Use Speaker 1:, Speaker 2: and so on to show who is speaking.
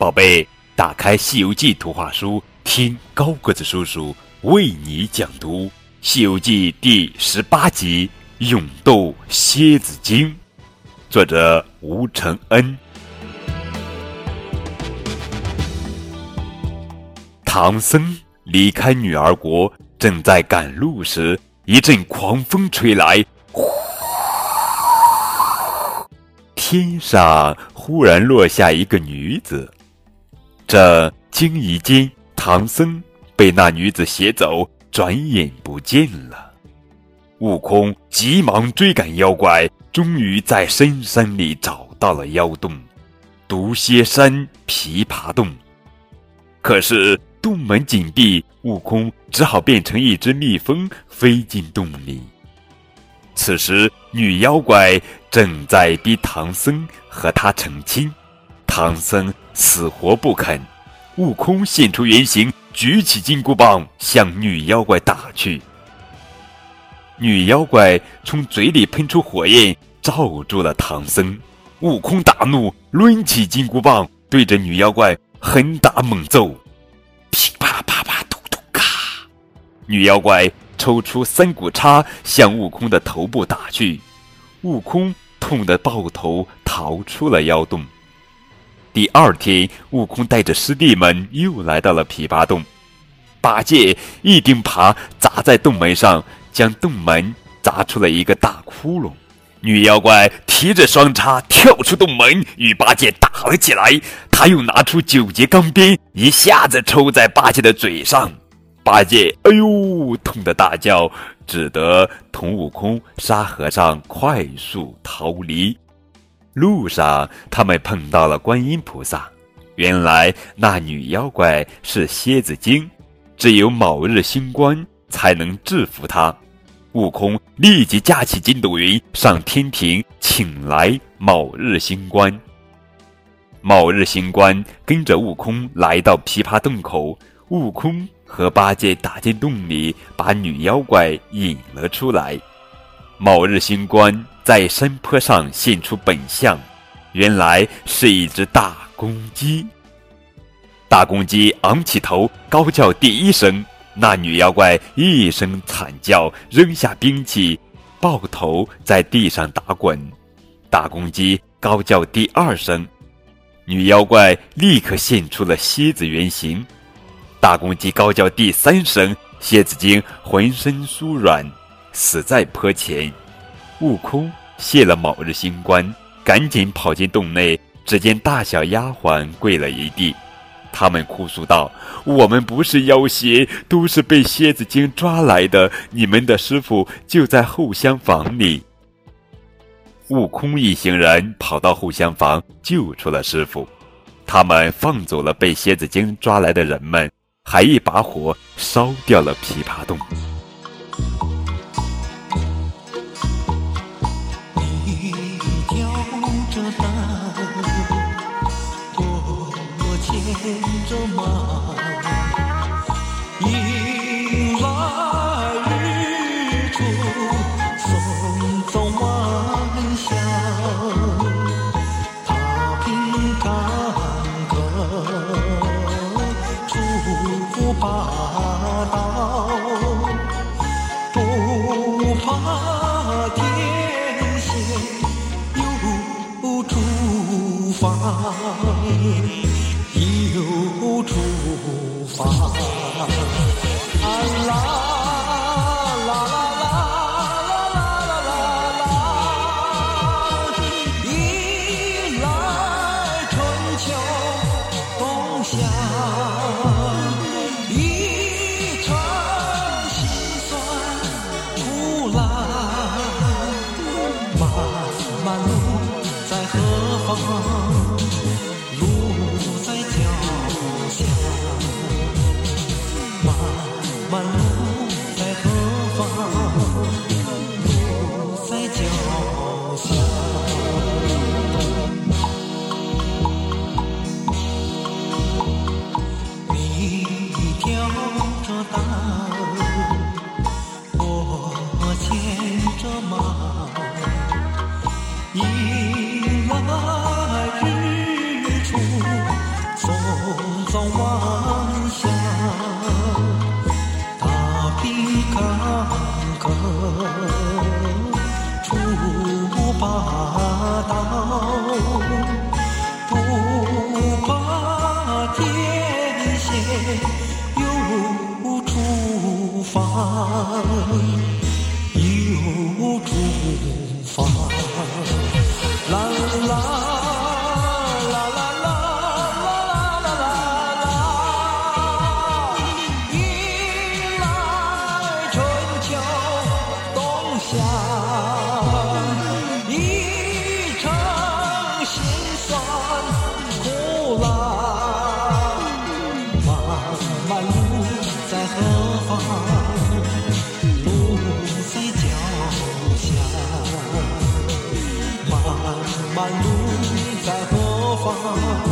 Speaker 1: 宝贝，打开《西游记》图画书，听高个子叔叔为你讲读《西游记》第十八集《勇斗蝎子精》，作者吴承恩。唐僧离开女儿国，正在赶路时，一阵狂风吹来，天上忽然落下一个女子。这惊疑间，唐僧被那女子携走，转眼不见了。悟空急忙追赶妖怪，终于在深山里找到了妖洞——毒蝎山琵琶洞。可是。洞门紧闭，悟空只好变成一只蜜蜂飞进洞里。此时，女妖怪正在逼唐僧和她成亲，唐僧死活不肯。悟空现出原形，举起金箍棒向女妖怪打去。女妖怪从嘴里喷出火焰，罩住了唐僧。悟空大怒，抡起金箍棒，对着女妖怪狠打猛揍。噼啪啪啪，突突咔！女妖怪抽出三股叉向悟空的头部打去，悟空痛得抱头逃出了妖洞。第二天，悟空带着师弟们又来到了琵琶洞，八戒一钉耙砸在洞门上，将洞门砸出了一个大窟窿。女妖怪提着双叉跳出洞门，与八戒打了起来。他又拿出九节钢鞭，一下子抽在八戒的嘴上。八戒哎呦，痛得大叫，只得同悟空、沙和尚快速逃离。路上，他们碰到了观音菩萨。原来那女妖怪是蝎子精，只有卯日星官才能制服她。悟空立即架起筋斗云上天庭，请来卯日星官。卯日星官跟着悟空来到琵琶洞口，悟空和八戒打进洞里，把女妖怪引了出来。某日星官在山坡上现出本相，原来是一只大公鸡。大公鸡昂起头，高叫第一声。那女妖怪一声惨叫，扔下兵器，抱头在地上打滚。大公鸡高叫第二声，女妖怪立刻现出了蝎子原形。大公鸡高叫第三声，蝎子精浑身酥软，死在坡前。悟空谢了卯日星官，赶紧跑进洞内，只见大小丫鬟跪了一地。他们哭诉道：“我们不是妖邪，都是被蝎子精抓来的。你们的师傅就在后厢房里。”悟空一行人跑到后厢房，救出了师傅。他们放走了被蝎子精抓来的人们，还一把火烧掉了琵琶洞。
Speaker 2: 不怕刀，不怕天险，有住房，有住房。迎来日出。Digging. heart.